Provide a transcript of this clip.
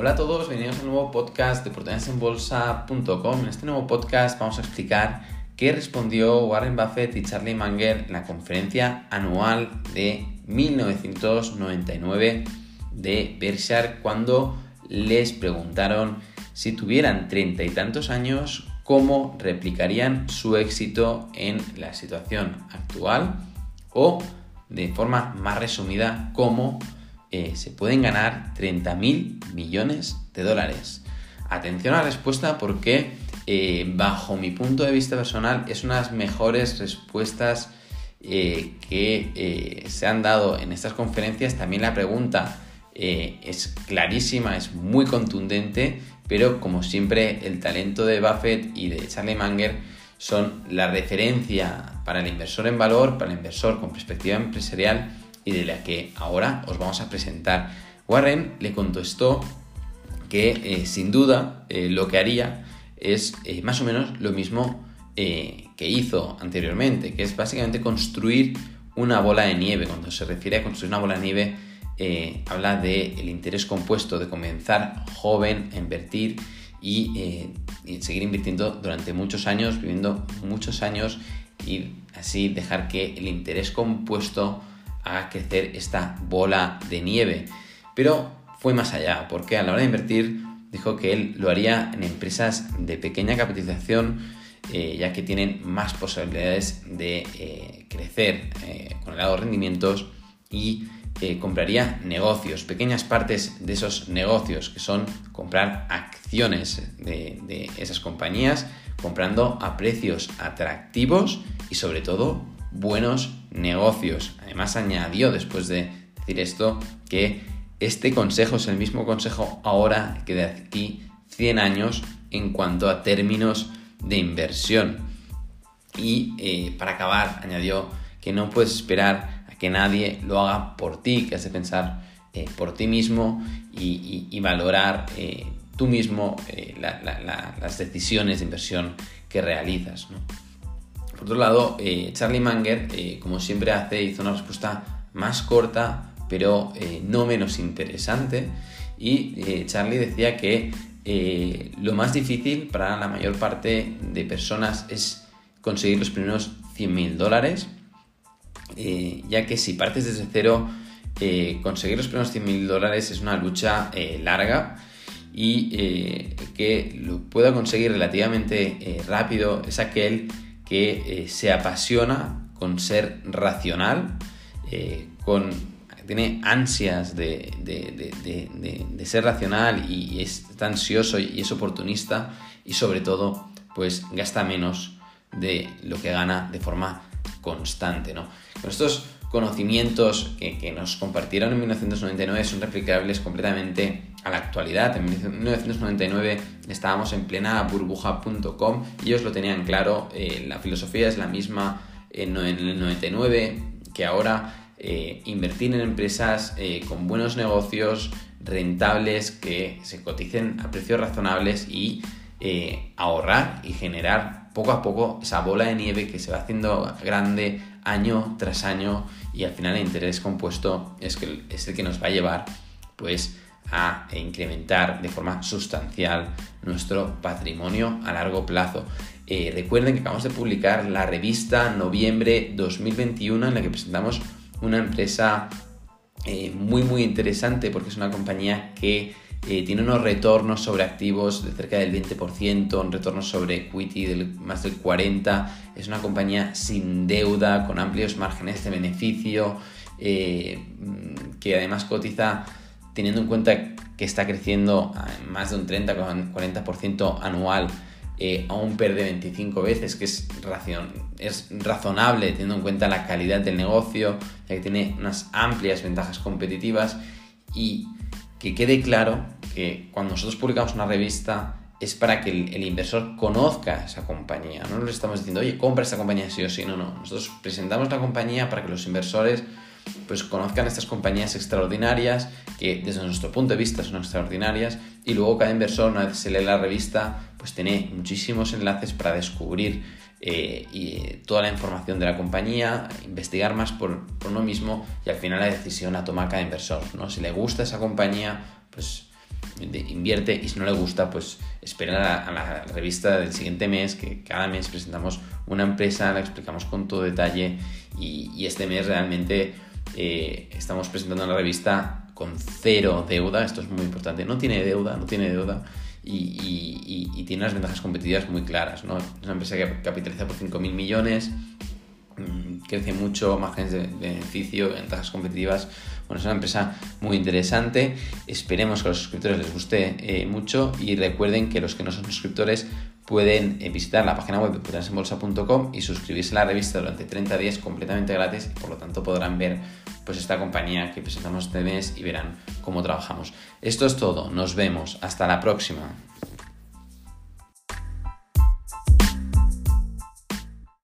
Hola a todos, bienvenidos a un nuevo podcast de oportunidadesenbolsa.com. En este nuevo podcast vamos a explicar qué respondió Warren Buffett y Charlie Munger en la conferencia anual de 1999 de Berkshire cuando les preguntaron si tuvieran treinta y tantos años, cómo replicarían su éxito en la situación actual o, de forma más resumida, cómo eh, se pueden ganar 30 mil millones de dólares. Atención a la respuesta porque eh, bajo mi punto de vista personal es una de las mejores respuestas eh, que se han dado en estas conferencias. También la pregunta es clarísima, es muy contundente, pero como siempre el talento de Buffett y de Charlie Munger son la referencia para el inversor en valor, para el inversor con perspectiva empresarial y de la que ahora os vamos a presentar. Warren le contestó que eh, sin duda eh, lo que haría es eh, más o menos lo mismo que hizo anteriormente, que es básicamente construir una bola de nieve. Cuando se refiere a construir una bola de nieve, habla del interés compuesto, de comenzar joven a invertir y, seguir invirtiendo durante muchos años, viviendo muchos años y así dejar que el interés compuesto a crecer esta bola de nieve. Pero fue más allá, porque a la hora de invertir dijo que él lo haría en empresas de pequeña capitalización, eh, ya que tienen más posibilidades de eh, crecer eh, con elevados rendimientos y compraría negocios, pequeñas partes de esos negocios, que son comprar acciones de esas compañías, comprando a precios atractivos y sobre todo buenos negocios. Además añadió después de decir esto que este consejo es el mismo consejo ahora que de aquí 100 años en cuanto a términos de inversión. Y eh, para acabar, añadió que no puedes esperar a que nadie lo haga por ti, que has de pensar eh, por ti mismo y, valorar eh, tú mismo las decisiones de inversión que realizas. Por otro lado, eh, Charlie Munger, eh, como siempre hace, hizo una respuesta más corta, pero eh, no menos interesante. Y Charlie decía que lo más difícil para la mayor parte de personas es conseguir los primeros 100 mil dólares, ya que si partes desde cero, conseguir los primeros 100 mil dólares es una lucha larga y que lo pueda conseguir relativamente rápido es aquel que eh, se apasiona con ser racional, eh, con, tiene ansias de, ser racional y, es ansioso y es oportunista y sobre todo pues gasta menos de lo que gana de forma constante. ¿no? Con estos conocimientos que, que, nos compartieron en 1999 son replicables completamente a la actualidad. En 1999 estábamos en plena burbuja.com y ellos lo tenían claro, eh, la filosofía es la misma en, el 99 que ahora. Eh, invertir en empresas eh, con buenos negocios, rentables, que se coticen a precios razonables y ahorrar y generar poco a poco esa bola de nieve que se va haciendo grande año tras año y al final el interés compuesto es, es el que nos va a llevar pues a incrementar de forma sustancial nuestro patrimonio a largo plazo. Eh, recuerden que acabamos de publicar la revista Noviembre 2021 en la que presentamos una empresa eh, muy muy interesante porque es una compañía que eh, tiene unos retornos sobre activos de cerca del 20%, un retorno sobre equity del más del 40%, es una compañía sin deuda, con amplios márgenes de beneficio, que además cotiza teniendo en cuenta que está creciendo más de un 30-40% anual eh, a un PER de 25 veces, que es, es razonable teniendo en cuenta la calidad del negocio, ya que tiene unas amplias ventajas competitivas y que quede claro que cuando nosotros publicamos una revista es para que el, inversor conozca esa compañía. No le estamos diciendo, oye, compra esta compañía sí o sí. No, no. Nosotros presentamos la compañía para que los inversores pues conozcan estas compañías extraordinarias que desde nuestro punto de vista son extraordinarias y luego cada inversor una vez se lee la revista pues tiene muchísimos enlaces para descubrir eh, y, toda la información de la compañía, investigar más por, uno mismo y al final la decisión la toma cada inversor. ¿no? Si le gusta esa compañía pues invierte y si no le gusta, pues espera a la, revista del siguiente mes, que cada mes presentamos una empresa, la explicamos con todo detalle y, este mes realmente eh, estamos presentando una revista con cero deuda, esto es muy importante, no tiene deuda, no tiene deuda. Y, tiene unas ventajas competitivas muy claras. ¿no? Es una empresa que capitaliza por 5.000 millones, mm, crece mucho, márgenes de beneficio, ventajas competitivas bueno, es una empresa muy interesante. Esperemos que a los suscriptores les guste eh, mucho y recuerden que los que no son suscriptores pueden eh, visitar la página web de putensembolsa.com y suscribirse a la revista durante 30 días completamente gratis y por lo tanto podrán ver pues esta compañía que presentamos este mes y verán cómo trabajamos. Esto es todo, nos vemos, hasta la próxima.